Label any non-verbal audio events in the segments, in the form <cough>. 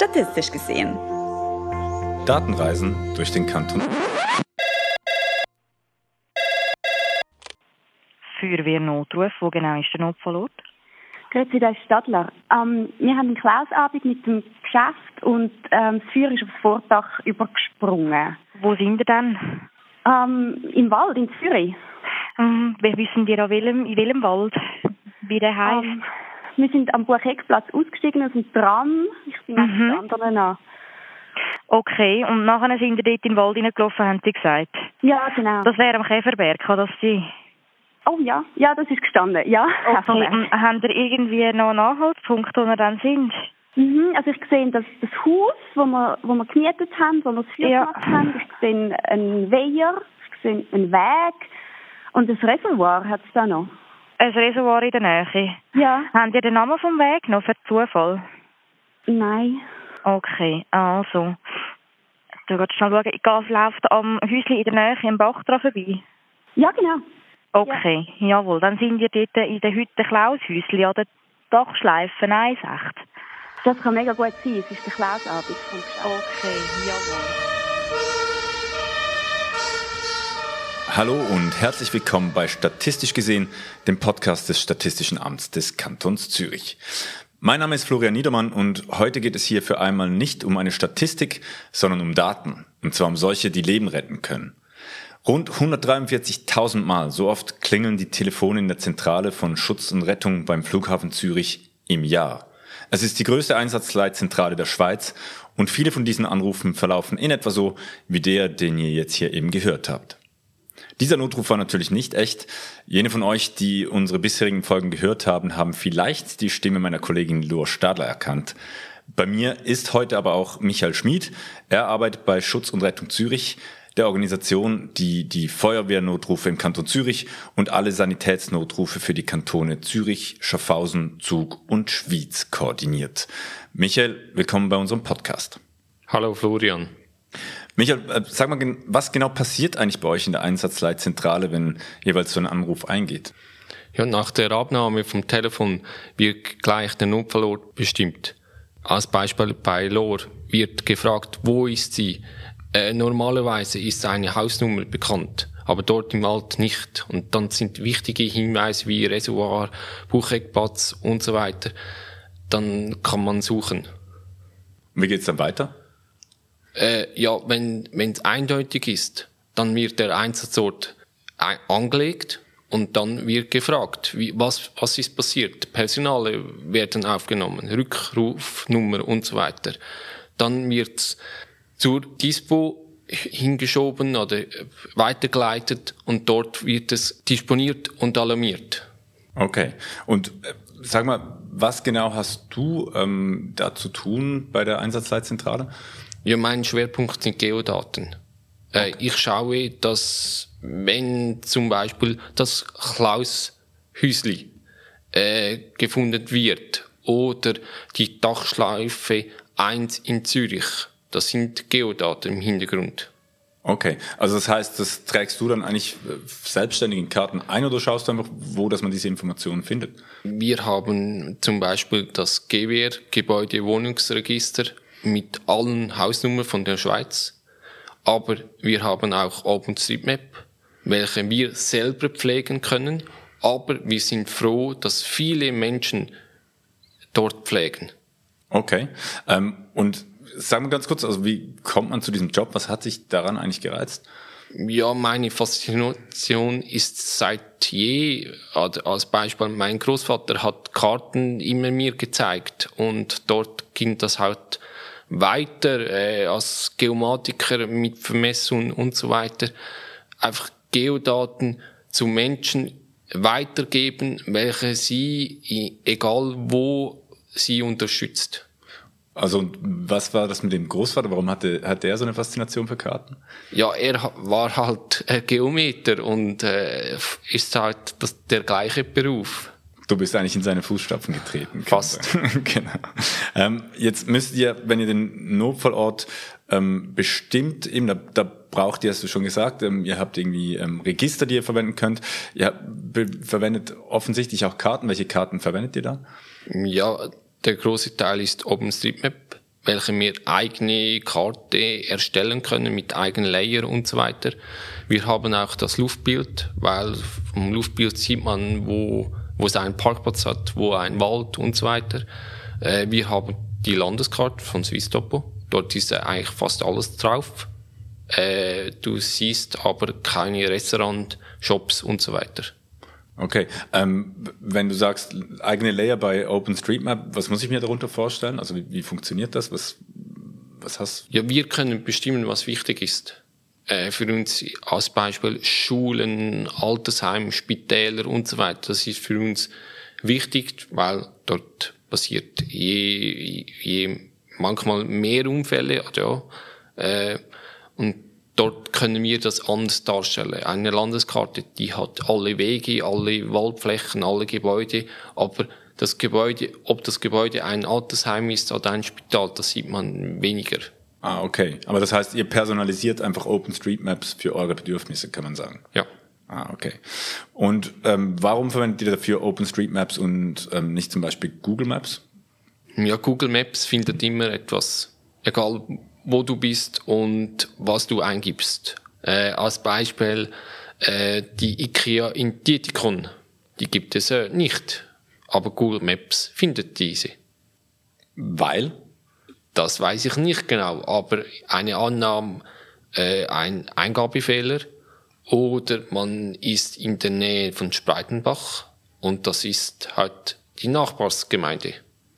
statistisch gesehen. Datenreisen durch den Kanton. Feuerwehrnotruf, wo genau ist der Notfallort? Grüezi, der Stadler. Ähm, wir haben einen Klausabend mit dem Geschäft und ähm, das Feuer ist aufs Vordach übergesprungen. Wo sind ihr denn? Ähm, Im Wald, in Zürich. Ähm, wir wissen an welchem, in welchem Wald? Wie der heisst? Wir sind am Bucheckplatz ausgestiegen aus dem Tram. Ich bin Mhm. mhm. anderen an. Okay, und nachher sind ihr dort in den Wald hineingelaufen, haben sie gesagt. Ja, genau. Das wäre am Käferberg, kann das sein? oh ja, ja, das ist gestanden. Ja, Okay, <laughs> und haben ihr irgendwie noch einen Anhaltspunkt, wo wir dann sind? Mhm, also ich sehe das, das Haus, wo wir, wo wir gemietet haben, wo wir das Feuer Ja. gemacht haben. Ich sehe einen Weiher, ich sehe einen Weg und das Reservoir hat es da noch. Ein Reservoir in der Nähe. Ja. Habt ihr den Namen vom Weg noch für Zufall? Nein. Okay, also. Du kannst schnell schauen, ich gehe, läuft am Häuschen in der Nähe am Bach dran vorbei. Ja, genau. Okay, jawohl. Dann sind wir dort in der Hütte Klaushäuschen an der Dachschleife 1,8. Das kann mega gut sein. Es ist der Klausabend vom Geschäft. Okay, jawohl. Hallo und herzlich willkommen bei Statistisch gesehen, dem Podcast des Statistischen Amts des Kantons Zürich. Mein Name ist Florian Niedermann und heute geht es hier für einmal nicht um eine Statistik, sondern um Daten. Und zwar um solche, die Leben retten können. Rund 143.000 Mal so oft klingeln die Telefone in der Zentrale von Schutz und Rettung beim Flughafen Zürich im Jahr. Es ist die größte Einsatzleitzentrale der Schweiz und viele von diesen Anrufen verlaufen in etwa so wie der, den ihr jetzt hier eben gehört habt. Dieser Notruf war natürlich nicht echt. Jene von euch, die unsere bisherigen Folgen gehört haben, haben vielleicht die Stimme meiner Kollegin Lur Stadler erkannt. Bei mir ist heute aber auch Michael Schmid. Er arbeitet bei Schutz und Rettung Zürich, der Organisation, die die Feuerwehrnotrufe im Kanton Zürich und alle Sanitätsnotrufe für die Kantone Zürich, Schaffhausen, Zug und Schwyz koordiniert. Michael, willkommen bei unserem Podcast. Hallo Florian. Michael, äh, sag mal, was genau passiert eigentlich bei euch in der Einsatzleitzentrale, wenn jeweils so ein Anruf eingeht? Ja, nach der Abnahme vom Telefon wird gleich der Notfallort bestimmt. Als Beispiel bei Lor wird gefragt, wo ist sie? Äh, normalerweise ist eine Hausnummer bekannt, aber dort im Wald nicht. Und dann sind wichtige Hinweise wie Reservoir, Bucheckplatz und so weiter. Dann kann man suchen. Wie geht's dann weiter? Äh, ja, wenn es eindeutig ist, dann wird der Einsatzort ein, angelegt und dann wird gefragt, wie, was, was ist passiert. Personale werden aufgenommen, Rückrufnummer und so weiter. Dann wird's zur Dispo hingeschoben oder äh, weitergeleitet und dort wird es disponiert und alarmiert. Okay. Und äh, sag mal, was genau hast du ähm, da zu tun bei der Einsatzleitzentrale? Ja, mein Schwerpunkt sind Geodaten. Äh, ich schaue, dass wenn zum Beispiel das Klaushüsli äh, gefunden wird oder die Dachschleife 1 in Zürich, das sind Geodaten im Hintergrund. Okay. Also das heißt, das trägst du dann eigentlich äh, selbstständig in Karten ein oder schaust du einfach, wo, dass man diese Informationen findet? Wir haben zum Beispiel das GWR, Gebäude-Wohnungsregister, mit allen Hausnummern von der Schweiz. Aber wir haben auch OpenStreetMap, welche wir selber pflegen können. Aber wir sind froh, dass viele Menschen dort pflegen. Okay. Ähm, und sag mal ganz kurz, also wie kommt man zu diesem Job? Was hat sich daran eigentlich gereizt? Ja, meine Faszination ist seit je, also als Beispiel, mein Großvater hat Karten immer mir gezeigt und dort ging das halt weiter äh, als Geomatiker mit Vermessung und so weiter. Einfach Geodaten zu Menschen weitergeben, welche sie, egal wo, sie unterstützt. Also und was war das mit dem Großvater? Warum hatte, hat der so eine Faszination für Karten? Ja, er war halt äh, Geometer und äh, ist halt das, der gleiche Beruf. Du bist eigentlich in seine Fußstapfen getreten. Fast. <laughs> genau. Ähm, jetzt müsst ihr, wenn ihr den Notfallort ähm, bestimmt, eben da, da braucht ihr, hast du schon gesagt, ähm, ihr habt irgendwie ähm, Register, die ihr verwenden könnt. Ihr verwendet offensichtlich auch Karten. Welche Karten verwendet ihr da? Ja, der große Teil ist OpenStreetMap. welche wir eigene Karte erstellen können mit eigenen Layer und so weiter. Wir haben auch das Luftbild, weil vom Luftbild sieht man, wo, wo es einen Parkplatz hat, wo ein Wald und so weiter. Äh, wir haben die Landeskarte von Swisstopo. Dort ist eigentlich fast alles drauf. Äh, du siehst aber keine Restaurant, Shops und so weiter. Okay, ähm, wenn du sagst eigene Layer bei OpenStreetMap, was muss ich mir darunter vorstellen? Also wie, wie funktioniert das? Was, was hast? Ja, wir können bestimmen, was wichtig ist. Äh, für uns als Beispiel Schulen, Altersheim, Spitäler und so weiter. Das ist für uns wichtig, weil dort passiert je, je manchmal mehr Unfälle, ja, äh, und dort können wir das anders darstellen. Eine Landeskarte, die hat alle Wege, alle Waldflächen, alle Gebäude, aber das Gebäude, ob das Gebäude ein Altersheim ist oder ein Spital, das sieht man weniger. Ah, okay. Aber das heißt, ihr personalisiert einfach OpenStreetMaps für eure Bedürfnisse, kann man sagen. Ja. Ah, okay. Und ähm, warum verwendet ihr dafür OpenStreetMaps und ähm, nicht zum Beispiel Google Maps? Ja, Google Maps findet immer etwas, egal wo du bist und was du eingibst. Äh, als Beispiel äh, die IKEA in Dietikon, die gibt es äh, nicht, aber Google Maps findet diese. Weil? Das weiß ich nicht genau, aber eine Annahme, äh, ein Eingabefehler oder man ist in der Nähe von Spreitenbach und das ist halt die Nachbarsgemeinde.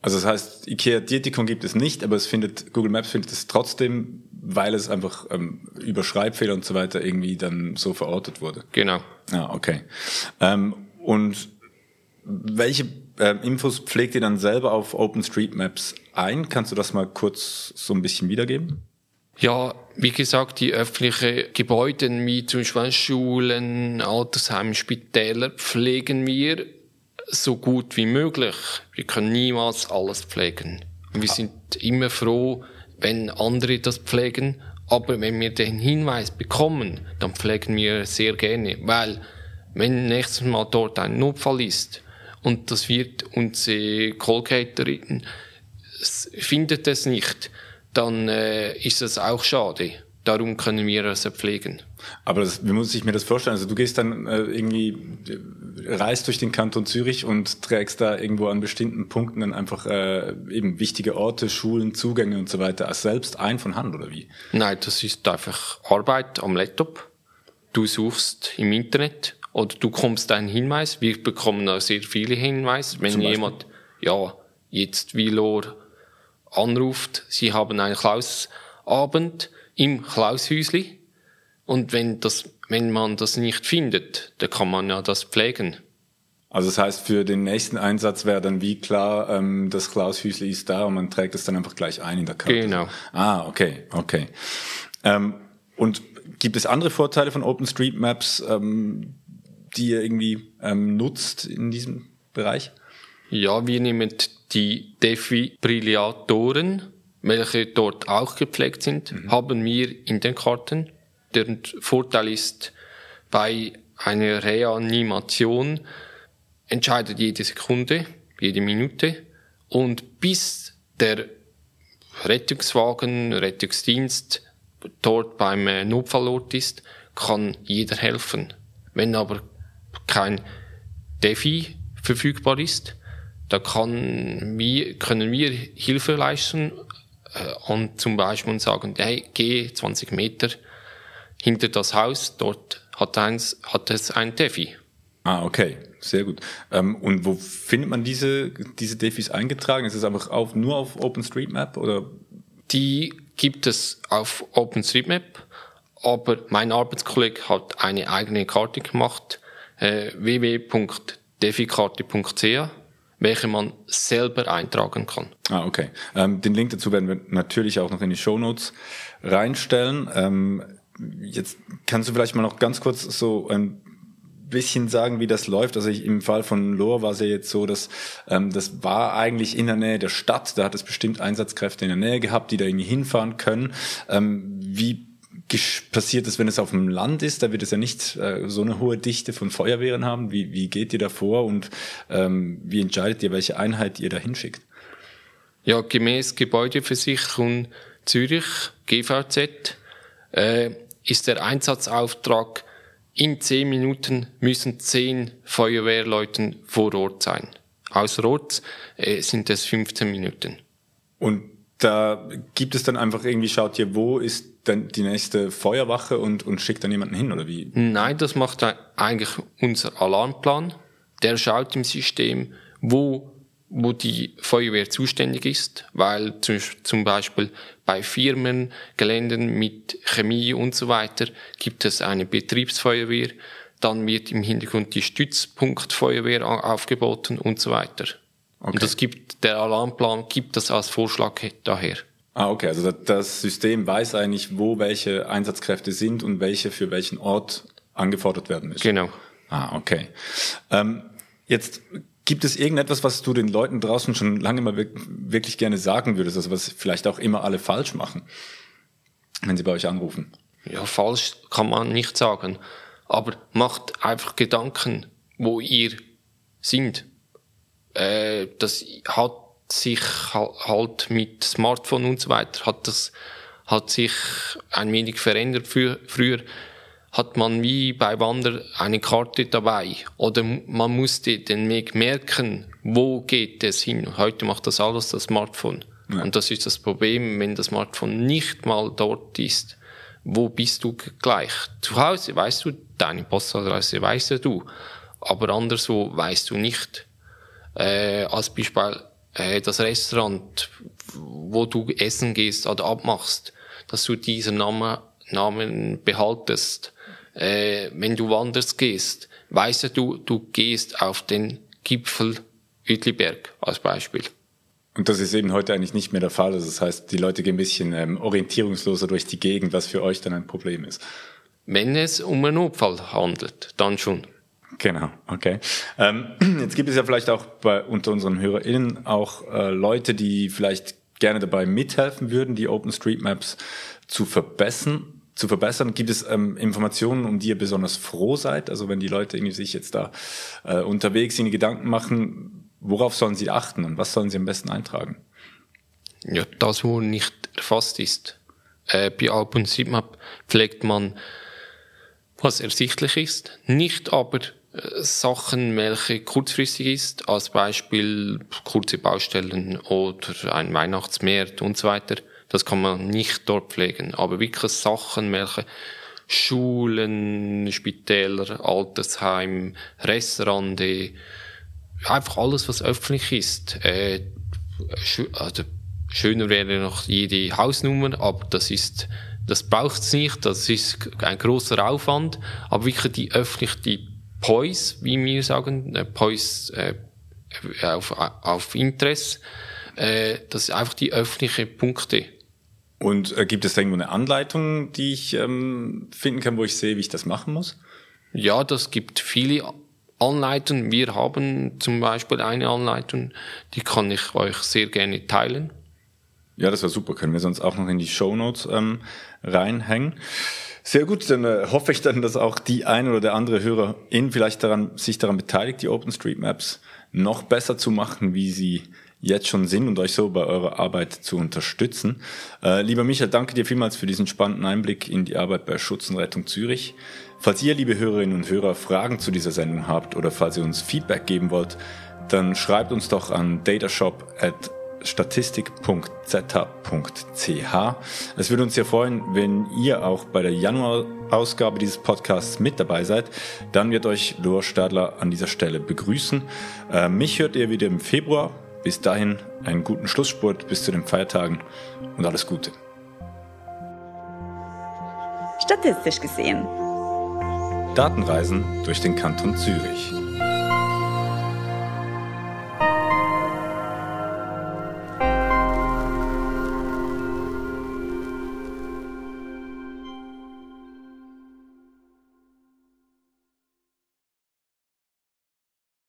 Also das heißt, IKEA Dietikon gibt es nicht, aber es findet, Google Maps findet es trotzdem, weil es einfach ähm, über Schreibfehler und so weiter irgendwie dann so verortet wurde. Genau. Ja, okay. Ähm, und welche äh, Infos pflegt ihr dann selber auf OpenStreetMaps ein? Kannst du das mal kurz so ein bisschen wiedergeben? Ja, wie gesagt, die öffentlichen Gebäude wie zum Beispiel Schulen, Altersheime, Spitäler pflegen wir so gut wie möglich. Wir können niemals alles pflegen. Wir sind immer froh, wenn andere das pflegen, aber wenn wir den Hinweis bekommen, dann pflegen wir sehr gerne, weil wenn nächstes Mal dort ein Notfall ist und das wird unsere Colgaterin findet es nicht, dann äh, ist das auch schade. Darum können wir es pflegen. Aber das, wie muss ich mir das vorstellen? Also du gehst dann äh, irgendwie, reist durch den Kanton Zürich und trägst da irgendwo an bestimmten Punkten dann einfach äh, eben wichtige Orte, Schulen, Zugänge und so weiter als selbst ein von Hand oder wie? Nein, das ist einfach Arbeit am Laptop. Du suchst im Internet oder du kommst einen Hinweis. Wir bekommen auch sehr viele Hinweise. Wenn jemand, ja, jetzt Vilor anruft, sie haben einen Klausabend im Klaushäusli und wenn das, wenn man das nicht findet, dann kann man ja das pflegen. Also das heißt, für den nächsten Einsatz wäre dann wie klar, ähm, das Klaushüsli ist da und man trägt es dann einfach gleich ein in der Karte. Genau. Ah, okay, okay. Ähm, und gibt es andere Vorteile von OpenStreetMaps, ähm, die ihr irgendwie ähm, nutzt in diesem Bereich? Ja, wir nehmen die Defibrillatoren, welche dort auch gepflegt sind, mhm. haben wir in den Karten der Vorteil ist, bei einer Reanimation entscheidet jede Sekunde, jede Minute und bis der Rettungswagen, Rettungsdienst dort beim äh, Notfallort ist, kann jeder helfen. Wenn aber kein Defi verfügbar ist, da kann wir, können wir Hilfe leisten äh, und zum Beispiel sagen, hey, geh 20 Meter hinter das Haus, dort hat, eins, hat es ein Defi. Ah, okay, sehr gut. Ähm, und wo findet man diese, diese Defis eingetragen? Ist es einfach auf, nur auf OpenStreetMap oder? Die gibt es auf OpenStreetMap, aber mein Arbeitskollege hat eine eigene Karte gemacht, äh, www.defikarte.ch welche man selber eintragen kann. Ah, okay. Ähm, den Link dazu werden wir natürlich auch noch in die Show Notes reinstellen. Ähm, Jetzt kannst du vielleicht mal noch ganz kurz so ein bisschen sagen, wie das läuft. Also ich, im Fall von Lohr war es ja jetzt so, dass ähm, das war eigentlich in der Nähe der Stadt. Da hat es bestimmt Einsatzkräfte in der Nähe gehabt, die da irgendwie hinfahren können. Ähm, wie passiert es, wenn es auf dem Land ist? Da wird es ja nicht äh, so eine hohe Dichte von Feuerwehren haben. Wie, wie geht ihr da vor und ähm, wie entscheidet ihr, welche Einheit ihr da hinschickt? Ja, gemäß Gebäudeversicherung Zürich, GVZ, äh, ist der Einsatzauftrag, in zehn Minuten müssen zehn Feuerwehrleute vor Ort sein. Außer Ort äh, sind es 15 Minuten. Und da gibt es dann einfach irgendwie, schaut ihr, wo ist dann die nächste Feuerwache und, und schickt dann jemanden hin, oder wie? Nein, das macht eigentlich unser Alarmplan. Der schaut im System, wo wo die Feuerwehr zuständig ist, weil zum Beispiel bei Firmen, Geländen mit Chemie und so weiter gibt es eine Betriebsfeuerwehr, dann wird im Hintergrund die Stützpunktfeuerwehr aufgeboten und so weiter. Okay. Und das gibt, der Alarmplan gibt das als Vorschlag daher. Ah, okay. Also das System weiß eigentlich, wo welche Einsatzkräfte sind und welche für welchen Ort angefordert werden müssen. Genau. Ah, okay. Ähm, jetzt Gibt es irgendetwas, was du den Leuten draußen schon lange mal wirklich gerne sagen würdest, also was vielleicht auch immer alle falsch machen, wenn sie bei euch anrufen? Ja, falsch kann man nicht sagen. Aber macht einfach Gedanken, wo ihr sind. Äh, das hat sich halt mit Smartphone und so weiter, hat das, hat sich ein wenig verändert. Früher hat man wie bei Wander eine Karte dabei oder man musste den Weg merken, wo geht es hin. Heute macht das alles das Smartphone. Ja. Und das ist das Problem, wenn das Smartphone nicht mal dort ist. Wo bist du gleich? Zu Hause weißt du, deine Postadresse weißt du, aber anderswo weißt du nicht. Äh, als Beispiel äh, das Restaurant, wo du essen gehst oder abmachst, dass du diesen Namen, Namen behaltest äh, wenn du wanders gehst, weißt du, du gehst auf den Gipfel Uetliberg als Beispiel. Und das ist eben heute eigentlich nicht mehr der Fall. Also das heißt, die Leute gehen ein bisschen ähm, orientierungsloser durch die Gegend, was für euch dann ein Problem ist. Wenn es um einen Notfall handelt, dann schon. Genau, okay. Ähm, <clears throat> jetzt gibt es ja vielleicht auch bei unter unseren HörerInnen auch äh, Leute, die vielleicht gerne dabei mithelfen würden, die OpenStreetMaps zu verbessern zu verbessern? Gibt es ähm, Informationen, um die ihr besonders froh seid? Also wenn die Leute irgendwie sich jetzt da äh, unterwegs ihnen Gedanken machen, worauf sollen sie achten und was sollen sie am besten eintragen? Ja, das, wo nicht erfasst ist. Äh, bei OpenStreetMap pflegt man, was ersichtlich ist, nicht aber Sachen, welche kurzfristig ist, als Beispiel kurze Baustellen oder ein Weihnachtsmarkt und so weiter das kann man nicht dort pflegen. Aber wirklich Sachen, welche Schulen, Spitäler, Altersheim, Restaurante, einfach alles, was öffentlich ist. Äh, also, schöner wäre noch jede Hausnummer, aber das ist, das braucht's nicht, das ist ein großer Aufwand, aber wirklich die öffentliche, die POIs, wie wir sagen, äh, POIs äh, auf, auf Interesse, äh, das sind einfach die öffentlichen Punkte. Und äh, gibt es da irgendwo eine Anleitung, die ich ähm, finden kann, wo ich sehe, wie ich das machen muss? Ja, das gibt viele Anleitungen. Wir haben zum Beispiel eine Anleitung, die kann ich euch sehr gerne teilen. Ja, das war super. Können wir sonst auch noch in die Show Notes ähm, reinhängen. Sehr gut, dann äh, hoffe ich dann, dass auch die eine oder der andere Hörerin vielleicht daran, sich daran beteiligt, die OpenStreetMaps noch besser zu machen, wie sie jetzt schon sind und euch so bei eurer Arbeit zu unterstützen. Äh, lieber Michael, danke dir vielmals für diesen spannenden Einblick in die Arbeit bei Schutz und Rettung Zürich. Falls ihr, liebe Hörerinnen und Hörer, Fragen zu dieser Sendung habt oder falls ihr uns Feedback geben wollt, dann schreibt uns doch an datashop at statistik.z.ch. Es würde uns sehr freuen, wenn ihr auch bei der Januar-Ausgabe dieses Podcasts mit dabei seid. Dann wird euch Lohr Stadler an dieser Stelle begrüßen. Äh, mich hört ihr wieder im Februar bis dahin einen guten Schlussspurt bis zu den Feiertagen und alles Gute. Statistisch gesehen. Datenreisen durch den Kanton Zürich.